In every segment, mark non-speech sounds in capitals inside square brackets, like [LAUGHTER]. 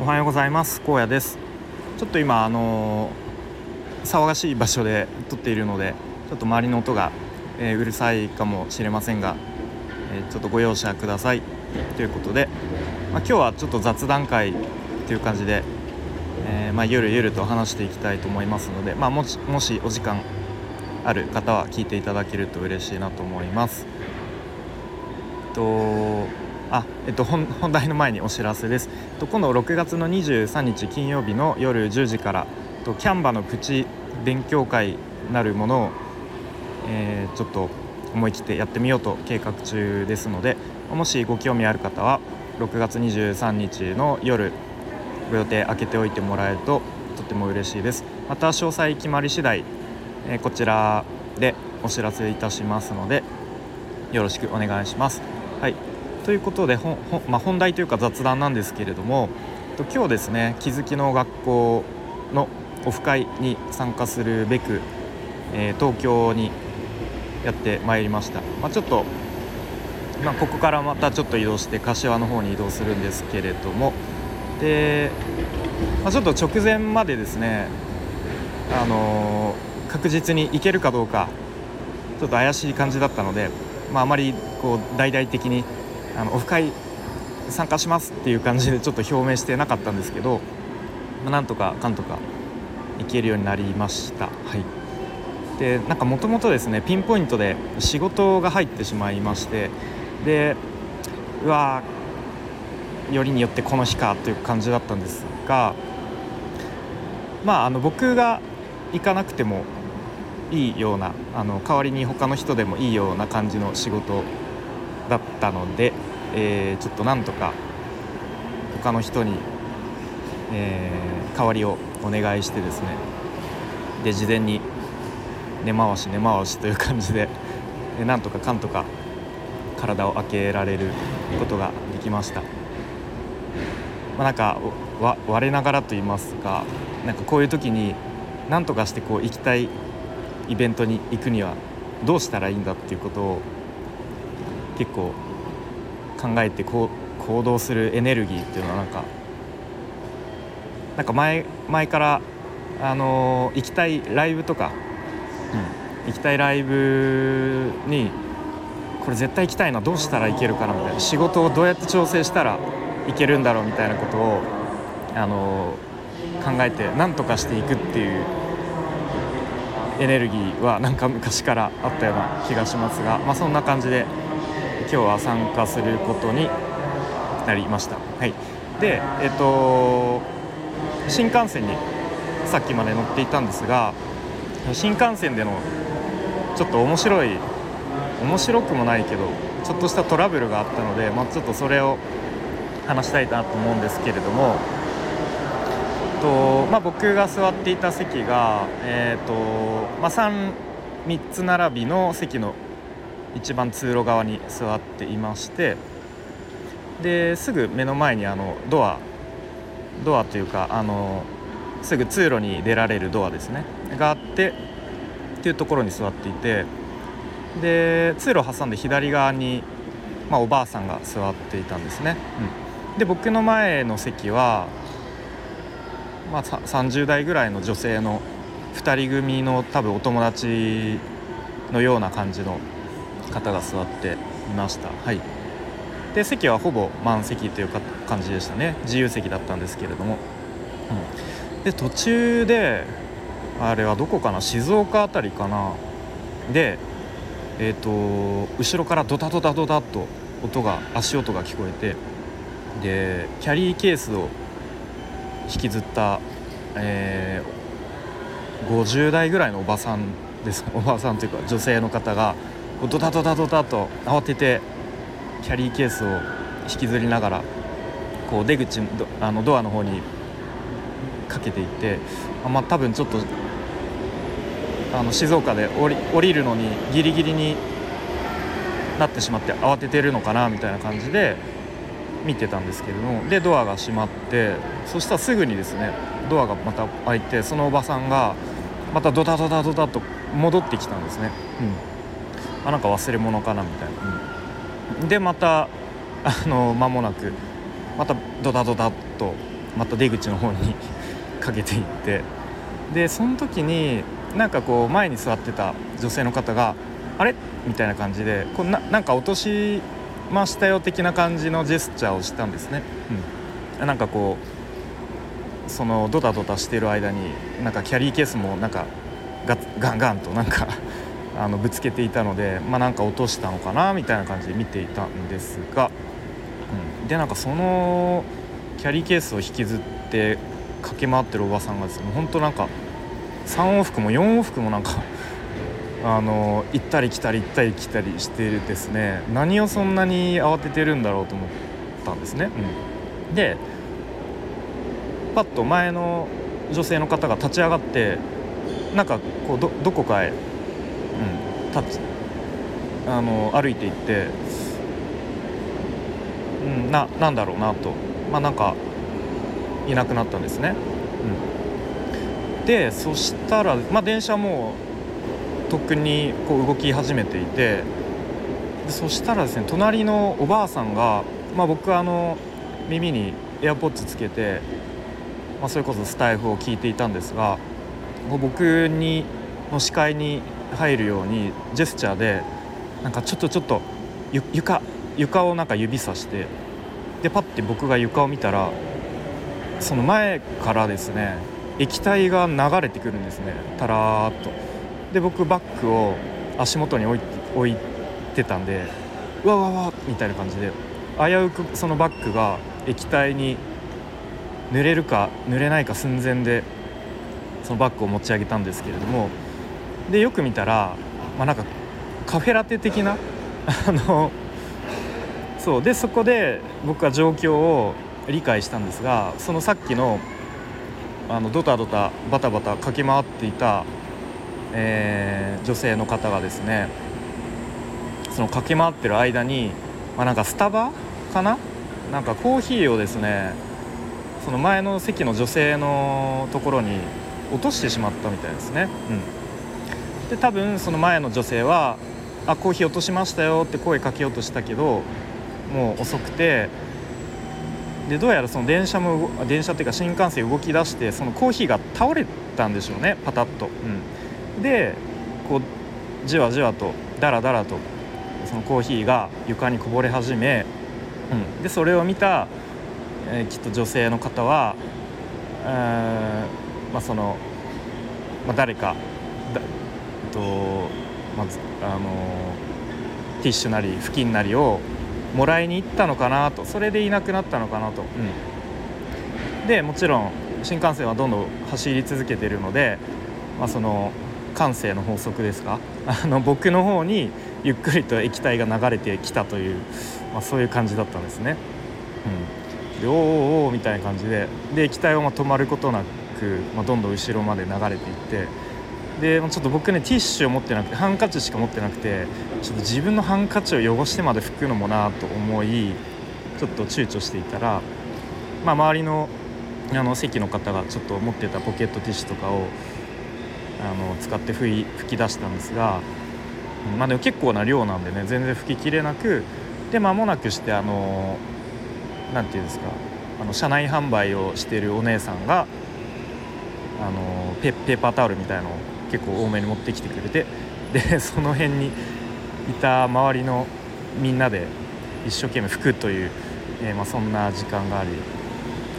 おはようございます。荒野です。ちょっと今あのー、騒がしい場所で撮っているのでちょっと周りの音が、えー、うるさいかもしれませんが、えー、ちょっとご容赦ください。ということで、まあ、今日はちょっと雑談会という感じで、えまあ、ゆるゆると話していきたいと思いますので、まあ、もしもしお時間ある方は聞いていただけると嬉しいなと思います。とあ、えっと、本題の前にお知らせです。と今度6月の23日金曜日の夜10時からとキャンバのプチ勉強会なるものを、えー、ちょっと思い切ってやってみようと計画中ですのでもしご興味ある方は6月23日の夜ご予定開けておいてもらえるととても嬉しいですまた詳細決まり次第、えー、こちらでお知らせいたしますのでよろしくお願いします。はいということで本,、まあ、本題というか雑談なんですけれども今日ですね気づきの学校のオフ会に参加するべく、えー、東京にやってまいりました、まあ、ちょっと、まあ、ここからまたちょっと移動して柏の方に移動するんですけれどもで、まあ、ちょっと直前までですねあのー、確実に行けるかどうかちょっと怪しい感じだったので、まあ、あまりこう大々的にあのオフ会参加しますっていう感じでちょっと表明してなかったんですけど、まあ、なんとかかんとか行けるようになりました。はいでなんかもともとですねピンポイントで仕事が入ってしまいましてでうわよりによってこの日かという感じだったんですがまああの僕が行かなくてもいいようなあの代わりに他の人でもいいような感じの仕事だったので、えー、ちょっとなんとか他の人に、えー、代わりをお願いしてですねで事前に根回し根回しという感じで [LAUGHS] でなんとかかんとか体を開けられることができました、まあ、なんか我ながらと言いますかなんかこういう時に何とかしてこう行きたいイベントに行くにはどうしたらいいんだっていうことを結構考えてこう行動するエネルギーっていうのはなんかなんか前前からあの、行きたいライブとか、うん、行きたいライブにこれ絶対行きたいなどうしたらいけるかなみたいな仕事をどうやって調整したらいけるんだろうみたいなことを、あの、考えて何とかしていくっていうエネルギーはなんか昔からあったような気がしますが、まあ、そんな感じで今日は参加することになりました。はい、で、えっと、新幹線にさっきまで乗っていたんですが新幹線でのちょっと面白い面白くもないけどちょっとしたトラブルがあったので、まあ、ちょっとそれを話したいなと思うんですけれどもと、まあ、僕が座っていた席が、えーとまあ3、3, つ並びの席の一番通路側に座っていましてですぐ目の前にあのドアドアというかあのすぐ通路に出られるドアですねがあってっていうところに座っていてで通路を挟んで左側に、まあ、おばあさんが座っていたんですね、うん、で僕の前の席は、まあ、30代ぐらいの女性の2人組の多分お友達のような感じの方が座っていました。はい。で席はほぼ満席というか感じでしたね。自由席だったんですけれども、うん、で途中であれはどこかな？静岡辺りかな？でえっ、ー、と後ろからドタドタドタと音が足音が聞こえてでキャリーケースを引きずった、えー、50代ぐらいのおばさんです。おばさんというか女性の方がドタドタドタと慌ててキャリーケースを引きずりながらこう出口あのドアの方にかけていってあまあ多分ちょっとあの静岡で降り降りるのにギリギリになってしまって慌ててるのかなみたいな感じで見てたんですけれどもでドアが閉まってそしたらすぐにですねドアがまた開いてそのおばさんがまたドタドタドタと戻ってきたんですね。うんあなんか忘れ物かなみたいな、うん、でまた [LAUGHS] あの間もなくまたドタドタとまた出口の方に [LAUGHS] かけていってでその時になんかこう前に座ってた女性の方が「あれ?」みたいな感じでこうななんか落としましたよ的な感じのジェスチャーをしたんですね。うん、なんかこうそのドタドタしてる間になんかキャリーケースもなんかガガンガンとなんかあのぶつけていたのでまあなんか落としたのかなみたいな感じで見ていたんですが、うん、でなんかそのキャリーケースを引きずって駆け回ってるおばさんがですね本当なんか3往復も4往復もなんか [LAUGHS] あの行ったり来たり行ったり来たりしてですね。何をそんなに慌ててるんだろうと思ったんですね。うん、でパッと前の女性の方が立ち上がってなんかこうどどこかへ、うん、立あの歩いていって、うん、ななんだろうなと。まあなんかいなくなったんですね。うん、でそしたら、まあ、電車もとっくにこう動き始めていてでそしたらですね隣のおばあさんが、まあ、僕あの耳に AirPods つけて、まあ、それこそスタイフを聞いていたんですが僕にの視界に入るようにジェスチャーでなんかちょっとちょっと床床をなんか指さしてでパッて僕が床を見たらその前からですね液体が流れてくるんですね。たらーっと。で僕バッグを足元に置い置いてたんでうわわわみたいな感じで危うくそのバッグが液体に濡れるか濡れないか寸前でそのバッグを持ち上げたんですけれどもでよく見たら、まあ、なんかカフェラテ的な [LAUGHS] あのそうでそこで僕は状況を理解したんですがそのさっきのあのドタドタバタバタ駆け回っていた、えー、女性の方がですねその駆け回ってる間に、まあ、なんかスタバかな？なんかコーヒーをですねその前の席の女性のところに落としてしまったみたいですね。うん、で多分その前の女性は「あコーヒー落としましたよ」って声かけようとしたけどもう遅くてでどうやらその電車も電車っていうか新幹線動き出してそのコーヒーが倒れたんでしょうねパタッと。うん、でこうじわじわとダラダラとそのコーヒーが床にこぼれ始め、うん、でそれを見た、えー、きっと女性の方は、えーまあ、その、まあ、誰かと、まずあのティッシュなり布巾なりをもらいに行ったのかなと。それでいなくなったのかなと、うん、でもちろん新幹線はどんどん走り続けているので、まあ、その感性の法則ですか？[LAUGHS] あの僕の方にゆっくりと液体が流れてきたという、まあ、そういう感じだったんですね。うん、でおーおーおーみたいな感じでで液体はま止まることなく、まあ、どんどん後ろまで流れていってでちょっと僕ねティッシュを持ってなくてハンカチしか持ってなくてちょっと自分のハンカチを汚してまで拭くのもなと思いちょっと躊躇していたら、まあ、周りのあの席の方がちょっと持ってたポケットティッシュとかをあの使って拭い拭き出したんですが、まあ、でも結構な量なんでね全然拭ききれなくで間もなくしてあの何て言うんですかあの車内販売をしてるお姉さんがあのペペーパータオルみたいのを結構多めに持ってきてくれてで [LAUGHS] その辺にいた周りのみんなで一生懸命拭くという、えー、まあ、そんな時間があり、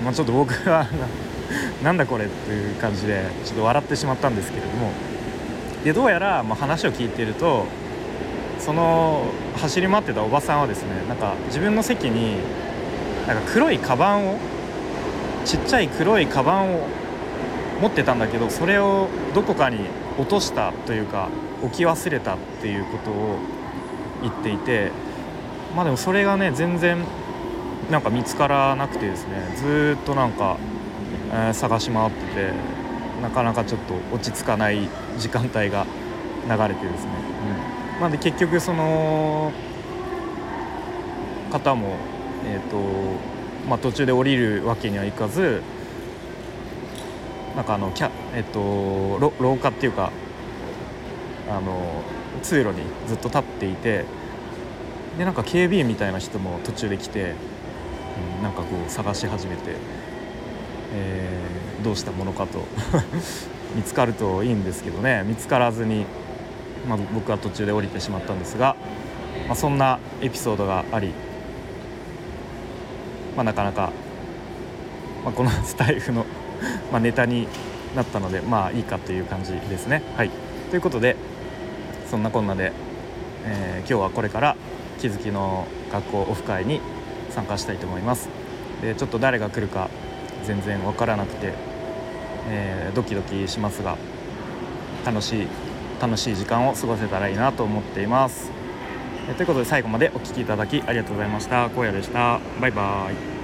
まあ、ちょっと僕は [LAUGHS] なんだこれっていう感じでちょっと笑ってしまったんですけれどもでどうやら、ま、話を聞いているとその走り回ってたおばさんはですねなんか自分の席になんか黒いカバンをちっちゃい黒いカバンを持ってたんだけどそれをどこかに落としたというか置き忘れたっていうことを言っていてまあでもそれがね全然なんか見つからなくてですねずっとなんか、えー、探し回っててなかなかちょっと落ち着かない時間帯が流れてですね、うん、まあで結局その方もえっ、ー、とまあ途中で降りるわけにはいかずなんかあのキャ、えっと、廊下っていうかあの通路にずっと立っていてでなんか警備員みたいな人も途中で来て、うん、なんかこう探し始めてえー、どうしたものかと [LAUGHS] 見つかるといいんですけどね見つからずに、まあ、僕は途中で降りてしまったんですが、まあ、そんなエピソードがあり、まあ、なかなか、まあ、このスタイフの [LAUGHS] まネタになったのでまあいいかという感じですね。はいということでそんなこんなで、えー、今日はこれから気づきの学校オフ会に参加したいと思います。でちょっと誰が来るか全然分からなくて、えー、ドキドキしますが楽しい楽しい時間を過ごせたらいいなと思っています。ということで最後までお聴きいただきありがとうございました。荒野でした。バイバーイ。